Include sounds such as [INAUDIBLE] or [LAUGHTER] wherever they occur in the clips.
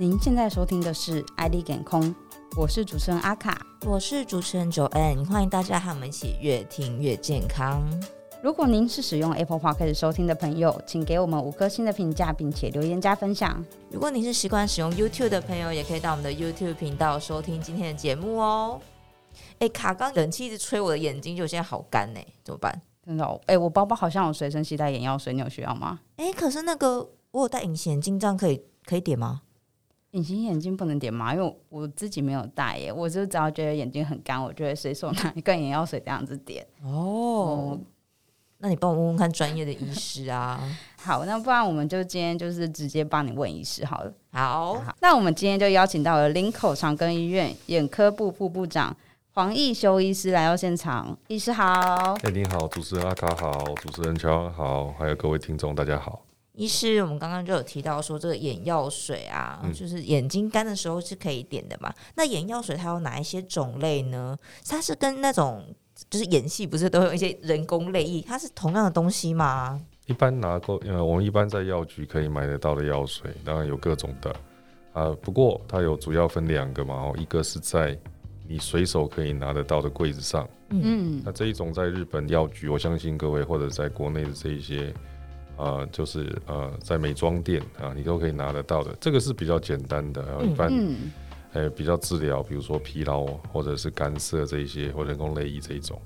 您现在收听的是《爱丽健康》，我是主持人阿卡，我是主持人 Joanne，欢迎大家和我们一起越听越健康。如果您是使用 Apple Podcast 收听的朋友，请给我们五颗星的评价，并且留言加分享。如果您是习惯使用 YouTube 的朋友，也可以到我们的 YouTube 频道收听今天的节目哦。哎，卡刚冷气一直吹我的眼睛，就现在好干呢，怎么办？真的？哎，我包包好像有随身携带眼药水，你有需要吗？哎，可是那个我有戴隐形眼镜，这样可以可以点吗？隐形眼镜不能点吗？因为我自己没有戴耶，我就只要觉得眼睛很干，我就会随手拿一罐眼药水这样子点。哦，嗯、那你帮我问问看专业的医师啊。[LAUGHS] 好，那不然我们就今天就是直接帮你问医师好了。好，好，那我们今天就邀请到了林口长庚医院眼科部副部长黄义修医师来到现场。医师好。哎，你好，主持人阿卡好，主持人乔安好，还有各位听众大家好。医师，我们刚刚就有提到说，这个眼药水啊，嗯、就是眼睛干的时候是可以点的嘛。那眼药水它有哪一些种类呢？它是跟那种就是演戏不是都有一些人工泪液，它是同样的东西吗？一般拿过，呃，我们一般在药局可以买得到的药水，当然有各种的啊、呃。不过它有主要分两个嘛，哦，一个是在你随手可以拿得到的柜子上，嗯，那这一种在日本药局，我相信各位或者在国内的这一些。呃，就是呃，在美妆店啊，你都可以拿得到的。这个是比较简单的，一般，嗯，呃，比较治疗，比如说疲劳或者是干涩这一些，或人工泪液这一种。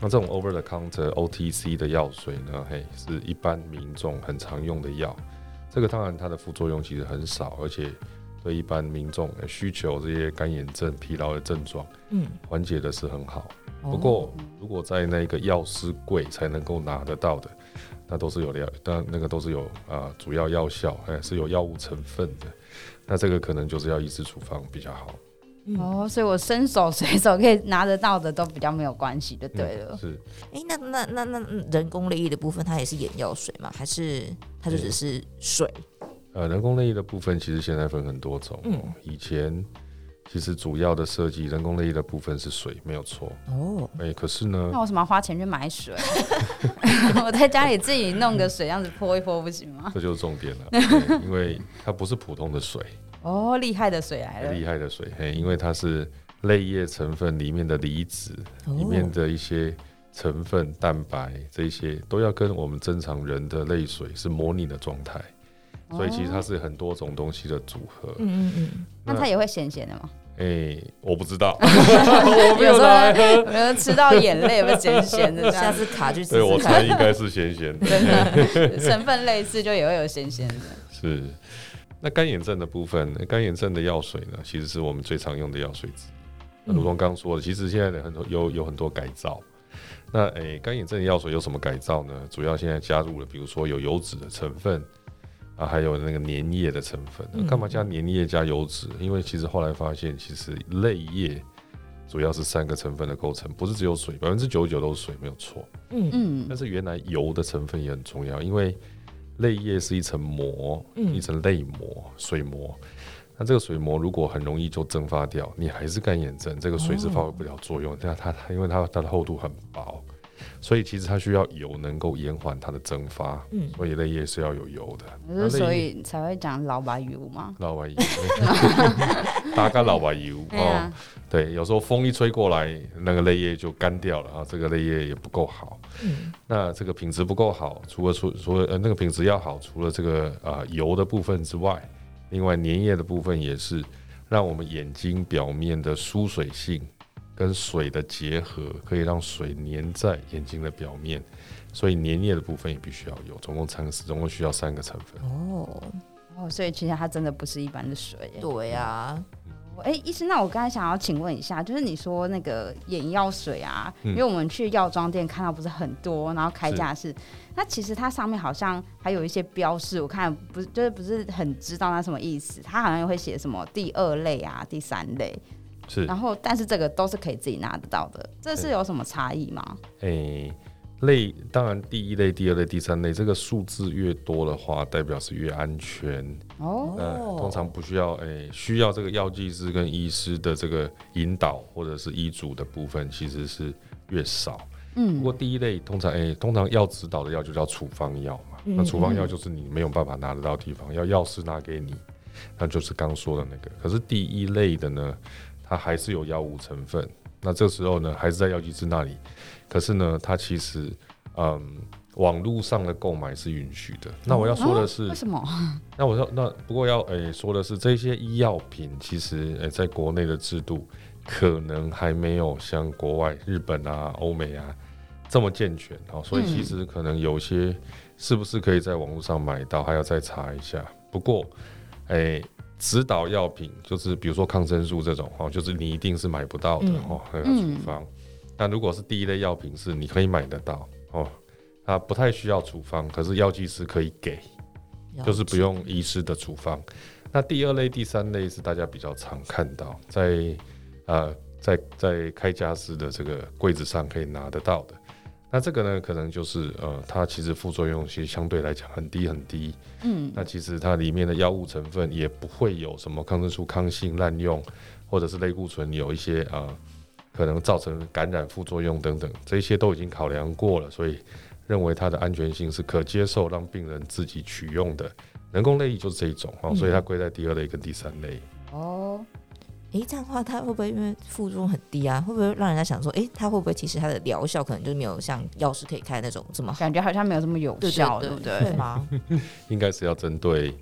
那这种 over the counter OTC 的药水呢，嘿，是一般民众很常用的药。这个当然它的副作用其实很少，而且对一般民众需求这些干眼症、疲劳的症状，嗯，缓解的是很好。不过如果在那个药师柜才能够拿得到的。那都是有药，但那个都是有啊、呃，主要药效，哎，是有药物成分的。那这个可能就是要医师处方比较好。嗯、哦，所以我伸手随手可以拿得到的都比较没有关系，就对了。嗯、是。哎、欸，那那那那人工泪液的部分，它也是眼药水吗？还是它就只是水？呃，人工泪液的部分其实现在分很多种。嗯，以前。其实主要的设计人工泪液的部分是水，没有错。哦，哎，可是呢，那我什么要花钱去买水？[LAUGHS] 我在家里自己弄个水，这样子泼一泼不行吗？这就是重点了，[LAUGHS] 因为它不是普通的水。哦，厉害的水来了！厉害的水，嘿，因为它是泪液成分里面的离子，哦、里面的一些成分、蛋白这些都要跟我们正常人的泪水是模拟的状态。所以其实它是很多种东西的组合。嗯嗯嗯。那它也会咸咸的吗？哎、欸，我不知道。[LAUGHS] 我没有来喝。没有吃到眼泪？有没有咸咸的？[LAUGHS] 下次卡去吃。对，我猜应该是咸咸的。真的，成分类似就也会有咸咸的。[LAUGHS] 是。那干眼症的部分，干眼症的药水呢，其实是我们最常用的药水之一。那如同刚刚说的，其实现在的很多有有很多改造。那哎，干、欸、眼症的药水有什么改造呢？主要现在加入了，比如说有油脂的成分。啊，还有那个粘液的成分，干嘛加粘液加油脂？因为其实后来发现，其实泪液主要是三个成分的构成，不是只有水，百分之九十九都是水，没有错。嗯嗯。但是原来油的成分也很重要，因为泪液是一层膜，一层泪膜、水膜。那这个水膜如果很容易就蒸发掉，你还是干眼症，这个水是发挥不了作用。但它它因为它它的厚度很薄。所以其实它需要油能够延缓它的蒸发，嗯，所以泪液是要有油的，所以才会讲老白油嘛，老白油，[LAUGHS] 大概老白油 [LAUGHS] 哦，对，有时候风一吹过来，那个泪液就干掉了啊，这个泪液也不够好，嗯，那这个品质不够好，除了除除了呃那个品质要好，除了这个啊、呃、油的部分之外，另外粘液的部分也是让我们眼睛表面的疏水性。跟水的结合可以让水粘在眼睛的表面，所以粘液的部分也必须要有，总共三个，总共需要三个成分。哦哦，所以其实它真的不是一般的水。对呀、啊，哎、欸，医生，那我刚才想要请问一下，就是你说那个眼药水啊，嗯、因为我们去药妆店看到不是很多，然后开架式，是那其实它上面好像还有一些标示，我看不是就是不是很知道它什么意思，它好像也会写什么第二类啊、第三类。是，然后但是这个都是可以自己拿得到的，这是有什么差异吗？诶、欸，类当然第一类、第二类、第三类，这个数字越多的话，代表是越安全哦。那，通常不需要诶、欸，需要这个药剂师跟医师的这个引导或者是医嘱的部分，其实是越少。嗯，不过第一类通常诶、欸，通常要指导的药就叫处方药嘛，那处方药就是你没有办法拿得到地方，要药师拿给你。那就是刚说的那个。可是第一类的呢，它还是有药物成分。那这时候呢，还是在药剂师那里。可是呢，它其实，嗯，网络上的购买是允许的。那我要说的是，哦、为什么？[LAUGHS] 那我说，那不过要诶、欸、说的是，这些医药品其实诶、欸，在国内的制度可能还没有像国外日本啊、欧美啊这么健全啊，所以其实可能有些是不是可以在网络上买到，还要再查一下。不过，诶、欸。指导药品就是比如说抗生素这种哦，就是你一定是买不到的哦，那个处方。那如果是第一类药品，是你可以买得到哦，它不太需要处方，可是药剂师可以给，就是不用医师的处方。那第二类、第三类是大家比较常看到，在呃在在开家式的这个柜子上可以拿得到的。那这个呢，可能就是呃，它其实副作用其实相对来讲很低很低。嗯，那其实它里面的药物成分也不会有什么抗生素抗性滥用，或者是类固醇有一些啊、呃，可能造成感染副作用等等，这些都已经考量过了，所以认为它的安全性是可接受，让病人自己取用的。人工泪液就是这一种哦，所以它归在第二类跟第三类。嗯、哦。诶、欸，这样的话，它会不会因为副作用很低啊？会不会让人家想说，诶、欸，它会不会其实它的疗效可能就是没有像药师可以开那种这么好？感觉好像没有这么有效，对不对？对吗？[LAUGHS] 应该是要针对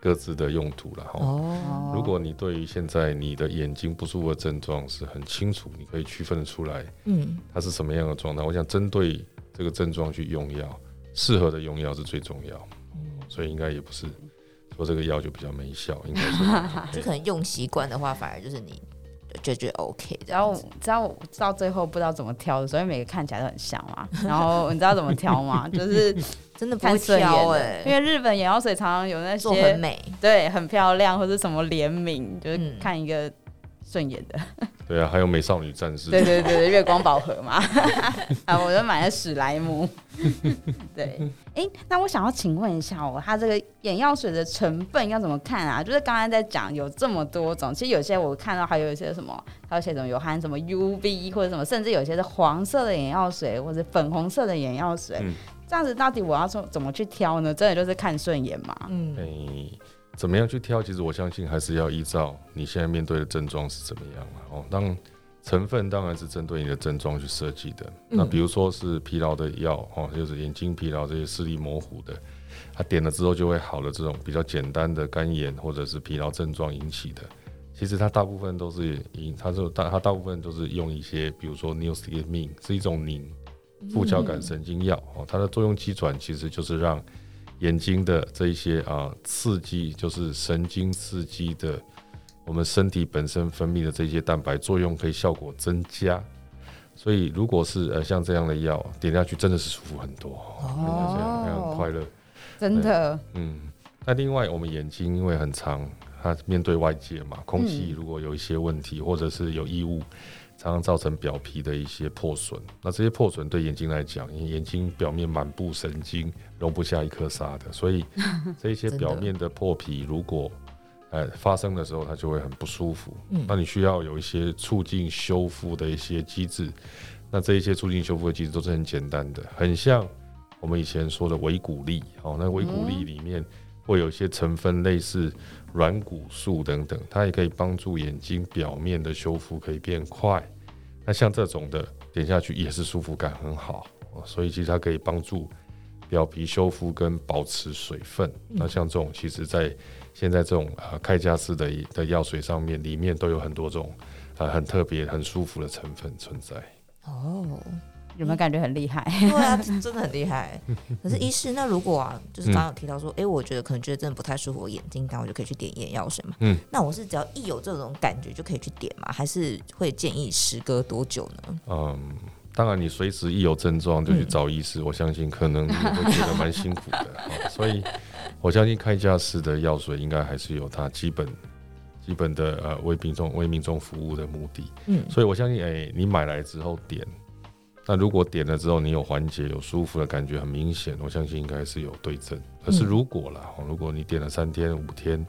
各自的用途了哈。哦，如果你对于现在你的眼睛不舒服的症状是很清楚，你可以区分得出来，嗯，它是什么样的状态？我想针对这个症状去用药，适合的用药是最重要。嗯，所以应该也不是。说这个药就比较没效，应该是。[LAUGHS] 就可能用习惯的话，反而就是你就觉得 OK。然后，知道到最后不知道怎么挑的，所以每个看起来都很像嘛。然后你知道怎么挑吗？就是 [LAUGHS] 真的不会挑哎，因为日本眼药水常常有那些很美，对，很漂亮，或者什么联名，就是看一个顺眼的。[LAUGHS] 对啊，还有美少女战士。对对对，月光宝盒嘛。[LAUGHS] 啊，我就买了史莱姆。[LAUGHS] 对，哎、欸，那我想要请问一下哦，它这个眼药水的成分要怎么看啊？就是刚才在讲有这么多种，其实有些我看到还有一些什么，还有些什么有含什么 UV 或者什么，甚至有些是黄色的眼药水或者粉红色的眼药水。嗯、这样子到底我要说怎么去挑呢？真的就是看顺眼嘛？嗯。欸怎么样去挑？其实我相信还是要依照你现在面对的症状是怎么样嘛。哦，当成分当然是针对你的症状去设计的。嗯、那比如说是疲劳的药，哦，就是眼睛疲劳这些视力模糊的，它点了之后就会好的这种比较简单的干眼或者是疲劳症状引起的，其实它大部分都是引它是大它大部分都是用一些，比如说 neostigmine 是一种凝副交感神经药，哦，它的作用机转其实就是让。眼睛的这一些啊刺激，就是神经刺激的，我们身体本身分泌的这些蛋白作用可以效果增加，所以如果是呃像这样的药点下去，真的是舒服很多，哦，这样很快乐，真的，嗯。那另外我们眼睛因为很长，它面对外界嘛，空气如果有一些问题，或者是有异物。常常造成表皮的一些破损，那这些破损对眼睛来讲，因为眼睛表面满布神经，容不下一颗沙的，所以 [LAUGHS] 这些表面的破皮如果呃发生的时候，它就会很不舒服。嗯，那你需要有一些促进修复的一些机制，那这一些促进修复的机制都是很简单的，很像我们以前说的维骨力哦，那维骨力里面会有一些成分类似。软骨素等等，它也可以帮助眼睛表面的修复可以变快。那像这种的点下去也是舒服感很好，所以其实它可以帮助表皮修复跟保持水分。嗯、那像这种，其实在现在这种呃开架式的的药水上面，里面都有很多种呃很特别、很舒服的成分存在。哦。有没有感觉很厉害？对啊，真的很厉害。[LAUGHS] 可是医师，那如果啊，就是刚刚有提到说，哎、嗯欸，我觉得可能觉得真的不太舒服，我眼睛干，我就可以去点眼药水嘛。嗯，那我是只要一有这种感觉就可以去点嘛？还是会建议时隔多久呢？嗯，当然，你随时一有症状就去找医师，嗯、我相信可能你会觉得蛮辛苦的。[LAUGHS] 所以，我相信开架式的药水应该还是有它基本基本的呃为民众为民众服务的目的。嗯，所以我相信，哎、欸，你买来之后点。那如果点了之后你有缓解、有舒服的感觉，很明显，我相信应该是有对症。可是如果啦，如果你点了三天、五天，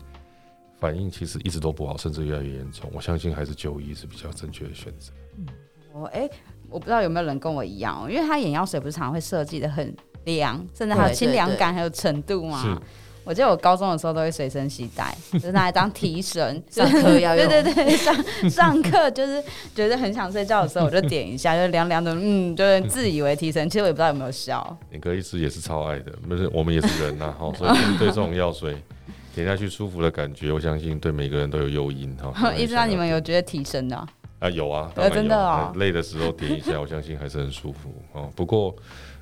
反应其实一直都不好，甚至越来越严重，我相信还是就医是比较正确的选择。嗯，我哎、欸，我不知道有没有人跟我一样，因为他眼药水不是常常会设计的很凉，甚至还有清凉感，还有程度嘛。我记得我高中的时候都会随身携带，[LAUGHS] 就是拿来当提神，[LAUGHS] 上课要用。对对对，上上课就是觉得很想睡觉的时候，我就点一下，[LAUGHS] 就凉凉的，嗯，就是自以为提神，其实我也不知道有没有效。眼科医师也是超爱的，不是我们也是人呐、啊，哈，所以对这种药水点下去舒服的感觉，我相信对每个人都有诱因哈。一直让，你们有觉得提神的啊？啊，有啊，当然有，真的啊，累的时候点一下，我相信还是很舒服哦。不过。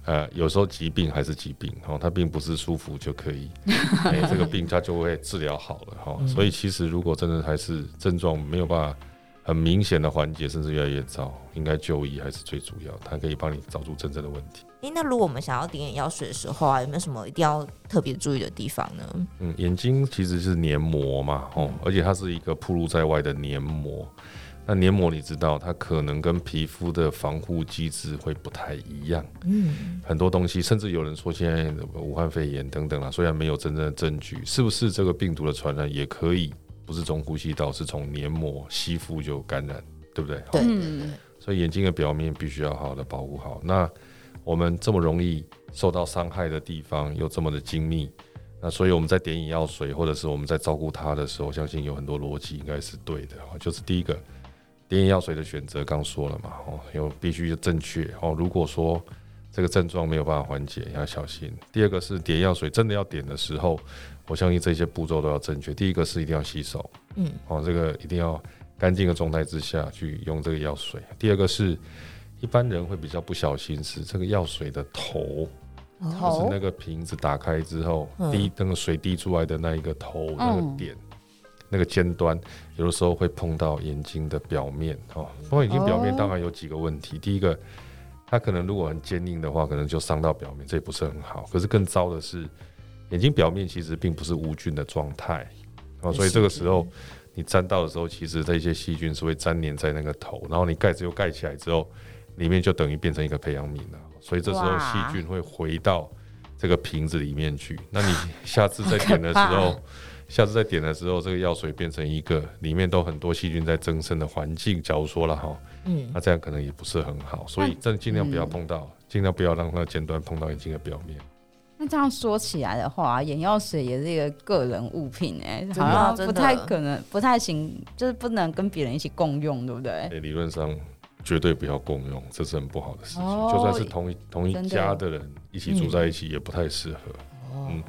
呃，有时候疾病还是疾病哦，它并不是舒服就可以，[LAUGHS] 哎、这个病它就会治疗好了哈。所以其实如果真的还是症状没有办法很明显的缓解，甚至越来越糟，应该就医还是最主要，它可以帮你找出真正的问题。诶、欸，那如果我们想要点眼药水的时候啊，有没有什么一定要特别注意的地方呢？嗯，眼睛其实是黏膜嘛，哦，而且它是一个暴露在外的黏膜。那黏膜你知道，它可能跟皮肤的防护机制会不太一样。嗯，很多东西，甚至有人说现在武汉肺炎等等啦，虽然没有真正的证据，是不是这个病毒的传染也可以不是从呼吸道，是从黏膜吸附就感染，对不对？对。所以眼睛的表面必须要好好的保护好。那我们这么容易受到伤害的地方又这么的精密，那所以我们在点眼药水或者是我们在照顾它的时候，相信有很多逻辑应该是对的。就是第一个。点眼药水的选择，刚说了嘛，哦，有必须正确哦。如果说这个症状没有办法缓解，要小心。第二个是点药水真的要点的时候，我相信这些步骤都要正确。第一个是一定要洗手，嗯，哦，这个一定要干净的状态之下去用这个药水。第二个是一般人会比较不小心，是这个药水的头，就是那个瓶子打开之后滴那个水滴出来的那一个头那个点。那个尖端有的时候会碰到眼睛的表面哦，碰到眼睛表面当然有几个问题。第一个，它可能如果很坚硬的话，可能就伤到表面，这也不是很好。可是更糟的是，眼睛表面其实并不是无菌的状态哦，所以这个时候你沾到的时候，其实这些细菌是会粘连在那个头，然后你盖子又盖起来之后，里面就等于变成一个培养皿了。所以这时候细菌会回到这个瓶子里面去。那你下次再点的时候。下次再点的时候，这个药水变成一个里面都很多细菌在增生的环境。假如说了哈，嗯，那这样可能也不是很好，所以真尽量不要碰到，尽、嗯、量不要让它尖端碰到眼睛的表面。那这样说起来的话，眼药水也是一个个人物品哎、欸，好像不太可能，不太行，就是不能跟别人一起共用，对不对？欸、理论上绝对不要共用，这是很不好的事情。哦、就算是同一同一家的人一起住在一起，也不太适合。哦。嗯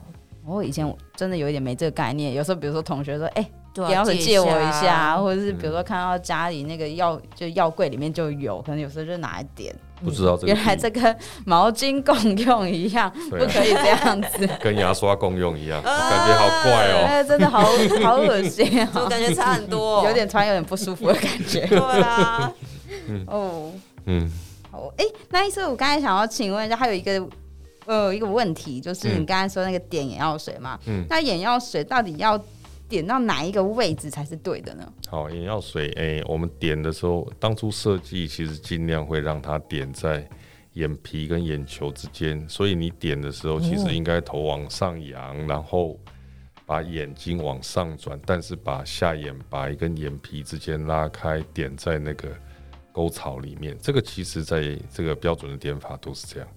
我以前真的有一点没这个概念，有时候比如说同学说，哎、欸，眼药水借我一下，或者是比如说看到家里那个药就药柜里面就有，可能有时候就拿一点。不知道这个原来这跟毛巾共用一样，不可以这样子，[LAUGHS] 跟牙刷共用一样，感觉好怪哦、哎，真的好好恶心啊，我感觉差很多，有点穿有点不舒服的感觉。[LAUGHS] 对啊，[LAUGHS] 哦，嗯，好，哎，那医生，我刚才想要请问一下，还有一个。呃，一个问题就是你刚才说那个点眼药水嘛，嗯，那眼药水到底要点到哪一个位置才是对的呢？好，眼药水，哎、欸，我们点的时候，当初设计其实尽量会让它点在眼皮跟眼球之间，所以你点的时候，其实应该头往上扬，然后把眼睛往上转，但是把下眼白跟眼皮之间拉开，点在那个沟槽里面。这个其实在这个标准的点法都是这样。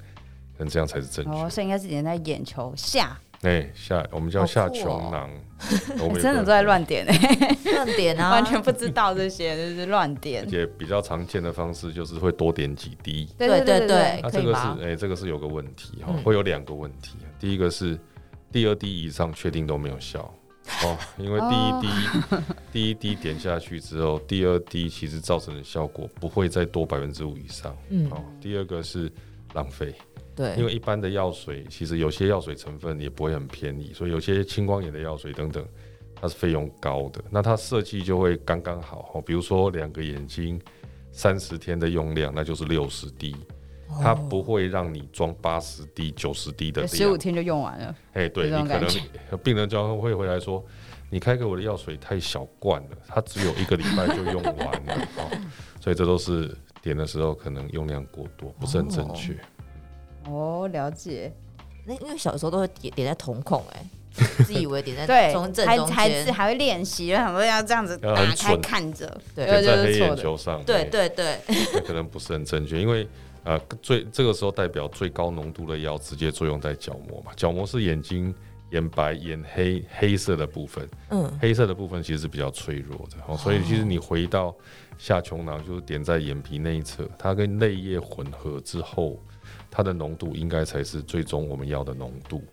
那这样才是正确。哦，所以应该是点在眼球下。哎、欸，下我们叫下穹囊。[LAUGHS] 我们真的都在乱点哎、欸，乱点啊，[LAUGHS] 完全不知道这些，就是乱点。而且比较常见的方式就是会多点几滴。对对对对。那这个是哎、欸，这个是有个问题哈，会有两个问题。嗯、第一个是第二滴以上确定都没有效哦，因为第一滴、哦、[LAUGHS] 第一滴点下去之后，第二滴其实造成的效果不会再多百分之五以上。嗯。哦，第二个是浪费。对，因为一般的药水，其实有些药水成分也不会很便宜，所以有些青光眼的药水等等，它是费用高的。那它设计就会刚刚好，比如说两个眼睛三十天的用量，那就是六十滴，它不会让你装八十滴、九十滴的，十五天就用完了。哎，对，你可能 [LAUGHS] 病人就会回来说，你开给我的药水太小罐了，它只有一个礼拜就用完了，[LAUGHS] 所以这都是点的时候可能用量过多，不是很正确。哦，了解。那因为小时候都会点点在瞳孔，哎，[LAUGHS] 自以为点在对中正中间，孩子还会练习，很多要这样子打开看着，对，在黑眼球上，对对。对，可能不是很正确，因为呃，最这个时候代表最高浓度的药直接作用在角膜嘛，角膜是眼睛眼白、眼黑黑色的部分，嗯，黑色的部分其实是比较脆弱的，哦，所以其实你回到下丘囊，就是点在眼皮那一侧，它跟泪液混合之后，它的浓度应该才是最终我们要的浓度。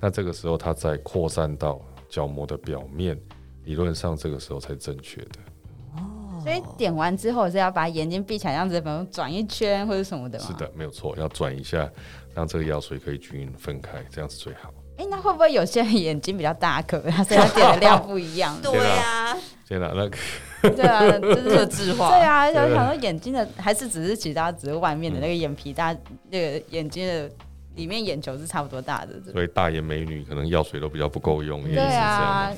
那这个时候它再扩散到角膜的表面，理论上这个时候才正确的。哦，所以点完之后是要把眼睛闭起来，这样子，比如转一圈或者什么的？是的，没有错，要转一下，让这个药水可以均匀分开，这样子最好。哎、欸，那会不会有些人眼睛比较大颗，所以他点的量不一样？[LAUGHS] 对啊，天哪，那个，[LAUGHS] 对啊，就是智化。对啊，想说眼睛的还是只是其他，只是外面的那个眼皮大，那个眼睛的。里面眼球是差不多大的，所以大眼美女可能药水都比较不够用，对啊，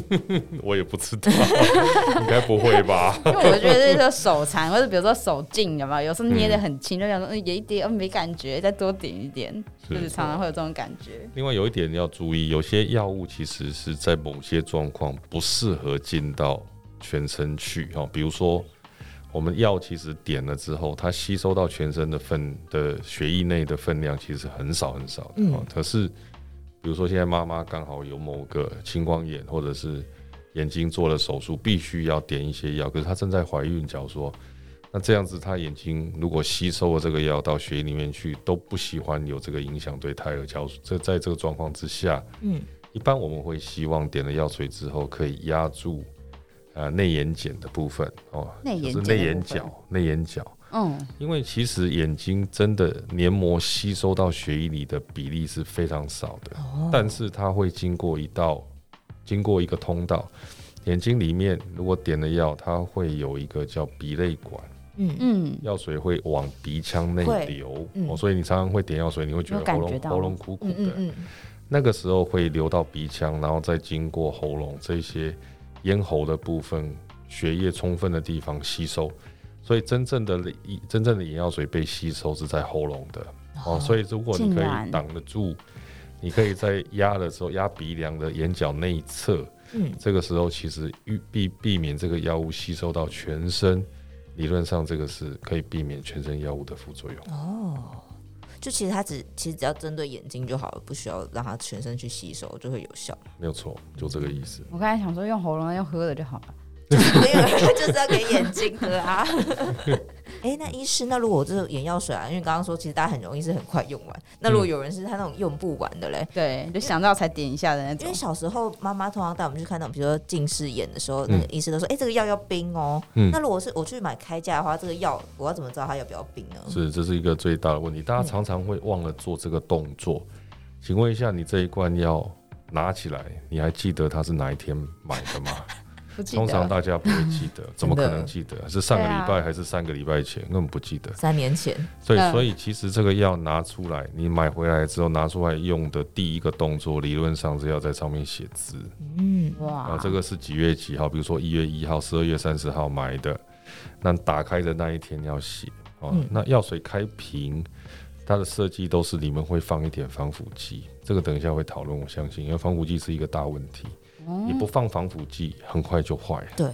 [LAUGHS] 我也不知道，[LAUGHS] 应该不会吧？因为我觉得这个手残，或者比如说手劲，有没有？有时候捏的很轻，就想说，嗯，有一点，嗯，没感觉，再多点一点，就是常常会有这种感觉。另外有一点要注意，有些药物其实是在某些状况不适合进到全身去，哈，比如说。我们药其实点了之后，它吸收到全身的分的血液内的分量其实很少很少的。嗯。可是，比如说现在妈妈刚好有某个青光眼，或者是眼睛做了手术，必须要点一些药。可是她正在怀孕，假如说，那这样子她眼睛如果吸收了这个药到血液里面去，都不喜欢有这个影响对胎儿。假如这在这个状况之下，嗯，一般我们会希望点了药水之后可以压住。呃，内眼睑的部分哦，就是内眼角，内眼角。嗯，因为其实眼睛真的黏膜吸收到血液里的比例是非常少的，哦、但是它会经过一道，经过一个通道，眼睛里面如果点了药，它会有一个叫鼻泪管，嗯。嗯，药水会往鼻腔内流，嗯、哦，所以你常常会点药水，你会觉得喉咙喉咙苦苦的，嗯嗯嗯，那个时候会流到鼻腔，然后再经过喉咙这些。咽喉的部分，血液充分的地方吸收，所以真正的真正的眼药水被吸收是在喉咙的哦，哦。所以如果你可以挡得住，你可以在压的时候压鼻梁的眼角内侧，嗯，这个时候其实预避避免这个药物吸收到全身，理论上这个是可以避免全身药物的副作用哦。就其实它只其实只要针对眼睛就好了，不需要让它全身去吸收，就会有效。没有错，就这个意思。我刚才想说用喉咙用喝的就好了，没有，[LAUGHS] 就是要给眼睛喝啊。哎、欸，那医师，那如果这个眼药水啊，因为刚刚说其实大家很容易是很快用完，那如果有人是他那种用不完的嘞，对，就想到才点一下的那种。因为小时候妈妈通常带我们去看那种，比如说近视眼的时候，嗯、那个医师都说，哎、欸，这个药要冰哦。嗯、那如果是我去买开价的话，这个药我要怎么知道它要不要冰呢？是，这是一个最大的问题，大家常常会忘了做这个动作。嗯、请问一下，你这一罐药拿起来，你还记得它是哪一天买的吗？通常大家不会记得，[LAUGHS] 怎么可能记得？是上个礼拜还是三个礼拜前？根本不记得。三年前。所以，所以其实这个药拿出来，你买回来之后拿出来用的第一个动作，理论上是要在上面写字。嗯，哇。啊，这个是几月几号？比如说一月一号、十二月三十号买的，那打开的那一天要写。哦，那药水开瓶，它的设计都是里面会放一点防腐剂。这个等一下会讨论，我相信，因为防腐剂是一个大问题。你不放防腐剂，很快就坏了。对。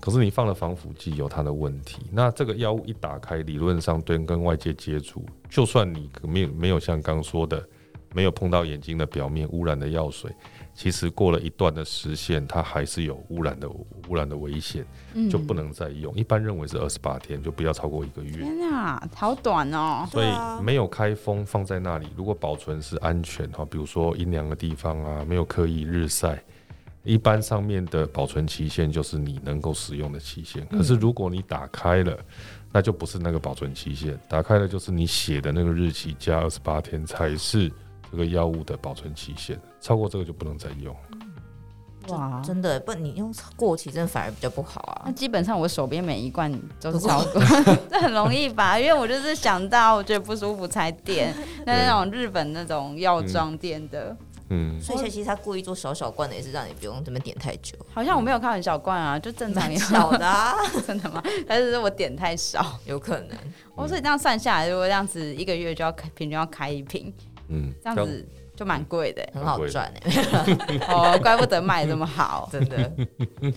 可是你放了防腐剂，有它的问题。那这个药物一打开，理论上对跟外界接触，就算你没有没有像刚说的，没有碰到眼睛的表面污染的药水，其实过了一段的时限，它还是有污染的污染的危险，就不能再用。一般认为是二十八天，就不要超过一个月。天啊，好短哦！所以没有开封放在那里，如果保存是安全哈，比如说阴凉的地方啊，没有刻意日晒。一般上面的保存期限就是你能够使用的期限，可是如果你打开了，那就不是那个保存期限，打开了就是你写的那个日期加二十八天才是这个药物的保存期限，超过这个就不能再用。哇，真的不，你用过期真的反而比较不好啊。那基本上我手边每一罐都是超过，[LAUGHS] 这很容易吧？因为我就是想到我觉得不舒服才点，那那种日本那种药妆店的。嗯嗯，所以其实他故意做小小罐的，也是让你不用这么点太久。好像我没有看很小罐啊，就正常小的啊，[LAUGHS] 真的吗？还是我点太少？有可能。哦，所以这样算下来，如果这样子一个月就要平均要开一瓶，嗯，这样子就蛮贵的，很好赚哎。[LAUGHS] 哦，怪不得卖这么好，[LAUGHS] 真的。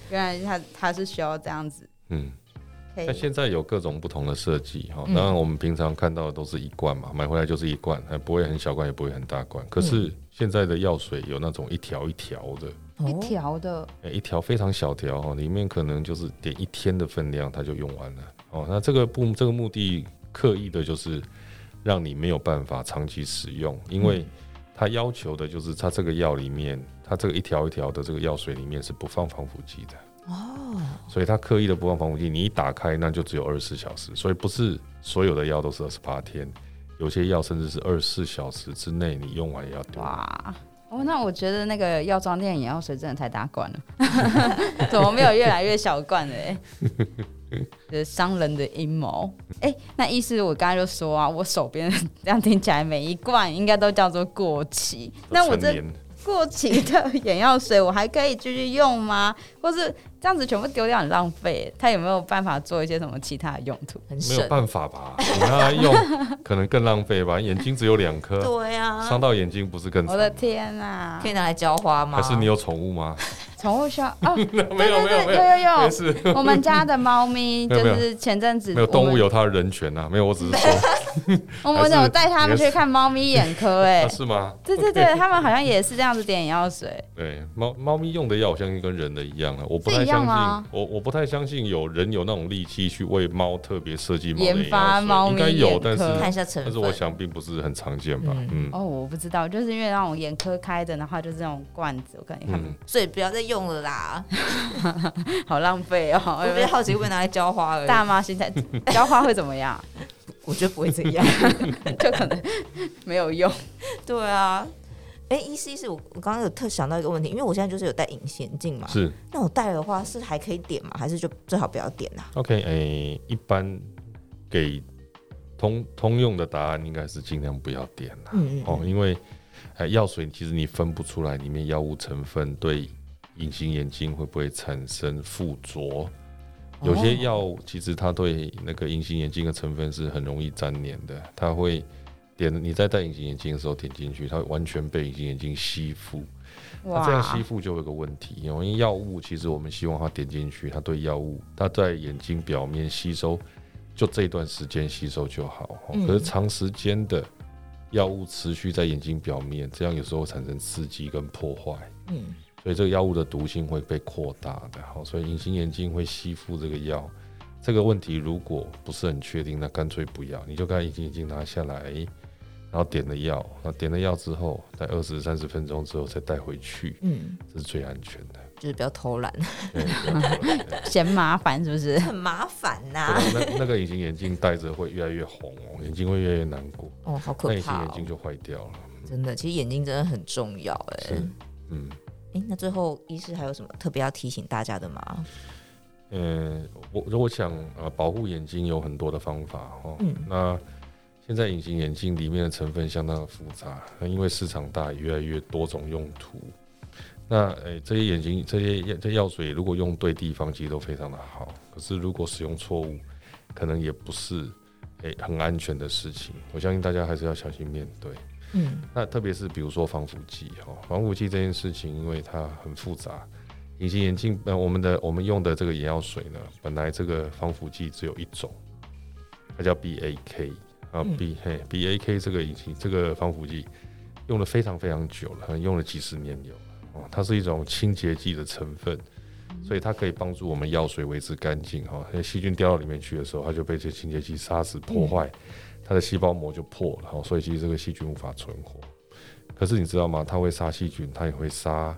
原来他他是需要这样子，嗯。那现在有各种不同的设计哈，当然我们平常看到的都是一罐嘛，买回来就是一罐，还不会很小罐，也不会很大罐。可是现在的药水有那种一条一条的，一条的，欸、一条非常小条哈，里面可能就是点一天的分量，它就用完了。哦，那这个不，这个目的刻意的就是让你没有办法长期使用，因为它要求的就是它这个药里面，它这个一条一条的这个药水里面是不放防腐剂的。哦，所以它刻意的不放防腐剂，你一打开那就只有二十四小时，所以不是所有的药都是二十八天。有些药甚至是二十四小时之内你用完也要丢。哇，哦，那我觉得那个药妆店眼药水真的太大罐了，[LAUGHS] 怎么没有越来越小罐的？哎，是商人的阴谋。哎、欸，那意思我刚才就说啊，我手边 [LAUGHS] 这样听起来每一罐应该都叫做过期。那我这过期的眼药水我还可以继续用吗？或是？这样子全部丢掉很浪费，它有没有办法做一些什么其他的用途？没有办法吧，你让他用可能更浪费吧。眼睛只有两颗，对啊，伤到眼睛不是更惨？我的天啊，可以拿来浇花吗？还是你有宠物吗？宠物需要哦，[LAUGHS] 没有没有没有有有，没事。我们家的猫咪就是前阵子没有动物有它的人权呐，没有，我只是说 [LAUGHS] [LAUGHS] 我们有带他们去看猫咪眼科，[LAUGHS] 哎，是吗？对对对，他们好像也是这样子点眼药水。对，猫猫咪用的药，我相信跟人的一样了，我不太相信，我我不太相信有人有那种力气去为猫特别设计研发猫咪眼科，应该有，但是看一下成分，但是我想并不是很常见吧。嗯，哦，我不知道，就是因为那种眼科开的，然后就是那种罐子，我感觉他们，所以不要再用了啦。[LAUGHS] 好浪费哦！我比较好奇会不会拿来浇花而已。大妈心态浇花会怎么样？我觉得不会这样，[LAUGHS] 就可能没有用。对啊，哎、欸，医师医师，我我刚刚有特想到一个问题，因为我现在就是有戴隐形眼镜嘛，是。那我戴的话是还可以点吗？还是就最好不要点啊？OK，哎、欸，一般给通通用的答案应该是尽量不要点了。嗯，嗯，哦，因为哎，药水其实你分不出来里面药物成分对。隐形眼镜会不会产生附着？有些药其实它对那个隐形眼镜的成分是很容易粘连的，它会点你在戴隐形眼镜的时候点进去，它会完全被隐形眼镜吸附。那这样吸附就有个问题，因为药物其实我们希望它点进去，它对药物它在眼睛表面吸收，就这段时间吸收就好。可是长时间的药物持续在眼睛表面，这样有时候产生刺激跟破坏。嗯。所以这个药物的毒性会被扩大的，好，所以隐形眼镜会吸附这个药，这个问题如果不是很确定，那干脆不要，你就把隐形眼镜拿下来，然后点了药，那点了药之后，在二十三十分钟之后再带回去，嗯，这是最安全的，就是不要偷懒，[LAUGHS] 嫌麻烦是不是？很麻烦呐、啊，那那个隐形眼镜戴着会越来越红哦，眼睛会越来越难过，哦，好可怕、哦，那隐形眼镜就坏掉了，真的，其实眼睛真的很重要，哎，嗯。欸、那最后医师还有什么特别要提醒大家的吗？嗯，我如果想呃，保护眼睛有很多的方法哦。嗯。那现在隐形眼镜里面的成分相当的复杂，那因为市场大，越来越多种用途。那诶、欸，这些眼睛这些药这药水如果用对地方，其实都非常的好。可是如果使用错误，可能也不是诶、欸、很安全的事情。我相信大家还是要小心面对。嗯，那特别是比如说防腐剂哈，防腐剂这件事情，因为它很复杂。隐形眼镜，呃，我们的我们用的这个眼药水呢，本来这个防腐剂只有一种，它叫 BAK 啊，B 嘿 BAK 这个隐形这个防腐剂用了非常非常久了，用了几十年有了哦。它是一种清洁剂的成分，所以它可以帮助我们药水维持干净哈。那细菌掉到里面去的时候，它就被这清洁剂杀死破坏。它的细胞膜就破了，所以其实这个细菌无法存活。可是你知道吗？它会杀细菌，它也会杀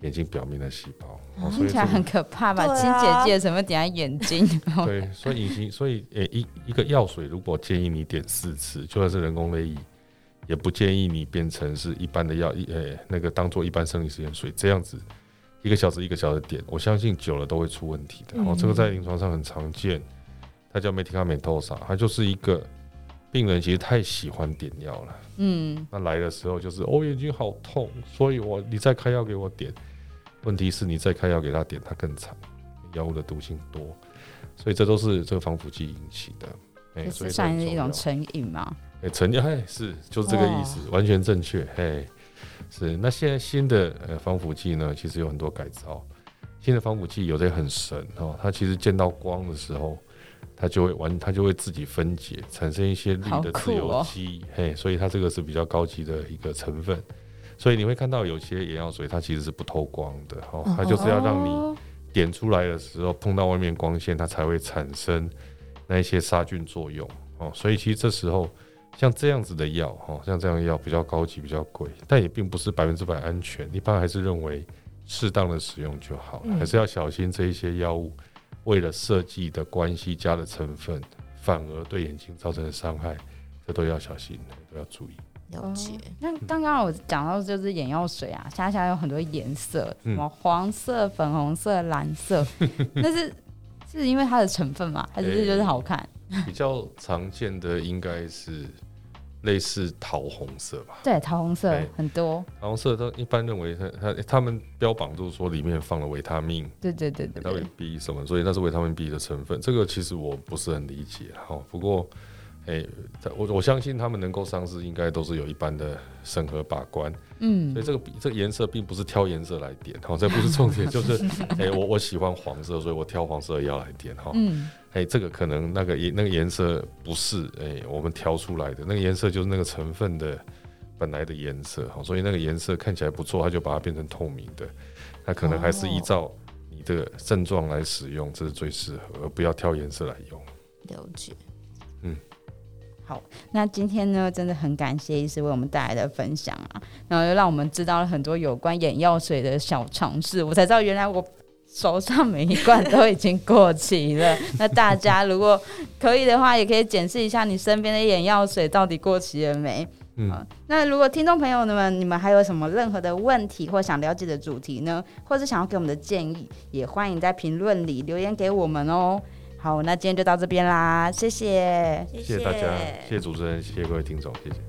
眼睛表面的细胞。听起来很可怕吧？清洁剂什么点在眼睛？对，所以隐形，所以诶，一一个药水如果建议你点四次，就算是人工泪液，也不建议你变成是一般的药，一诶那个当做一般生理食盐水这样子，一个小时一个小时点，我相信久了都会出问题的。哦，这个在临床上很常见，它叫 m e t i c a m e n t o s a 它就是一个。病人其实太喜欢点药了，嗯，那来的时候就是哦，眼睛好痛，所以我你再开药给我点。问题是你再开药给他点，他更惨，药物的毒性多，所以这都是这个防腐剂引起的。哎、欸，所以算是一种成瘾嘛？哎、欸，成瘾，哎，是就是这个意思，完全正确。哎，是。那现在新的呃防腐剂呢，其实有很多改造。新的防腐剂有的很神哦，它其实见到光的时候。它就会完，它就会自己分解，产生一些氯的自由基，哦、嘿，所以它这个是比较高级的一个成分。所以你会看到有些眼药水它其实是不透光的，哦，它就是要让你点出来的时候碰到外面光线，它才会产生那一些杀菌作用，哦，所以其实这时候像这样子的药，哦，像这样药比较高级，比较贵，但也并不是百分之百安全，一般还是认为适当的使用就好，还是要小心这一些药物为了设计的关系加的成分，反而对眼睛造成的伤害，这都要小心，都要注意。了解。哦、那刚刚我讲到就是眼药水啊，现在有很多颜色，什么黄色、粉红色、蓝色，那是 [LAUGHS] 是因为它的成分嘛？还是就是好看？欸、[LAUGHS] 比较常见的应该是类似桃红色吧？对，桃红色很多。桃红色都一般认为它它他们标榜就是说里面放了维他命，对对对对，维他命 B 什么，所以那是维他命 B 的成分。这个其实我不是很理解哈，不过。哎、欸，我我相信他们能够上市，应该都是有一般的审核把关。嗯，所以这个这个颜色并不是挑颜色来点，哈，这不是重点，[LAUGHS] 就是哎、欸，我我喜欢黄色，所以我挑黄色的药来点，哈。嗯，哎、欸，这个可能那个颜那个颜色不是哎、欸、我们挑出来的，那个颜色就是那个成分的本来的颜色，哈，所以那个颜色看起来不错，他就把它变成透明的，那可能还是依照你的症状来使用，这是最适合，而不要挑颜色来用。了解，嗯。好，那今天呢，真的很感谢医师为我们带来的分享啊，然后又让我们知道了很多有关眼药水的小常识，我才知道原来我手上每一罐都已经过期了。那大家如果可以的话，也可以检视一下你身边的眼药水到底过期了没？嗯，那如果听众朋友们，你们还有什么任何的问题或想了解的主题呢，或是想要给我们的建议，也欢迎在评论里留言给我们哦。好，那今天就到这边啦，谢谢，谢谢大家，谢谢主持人，谢谢各位听众，谢谢。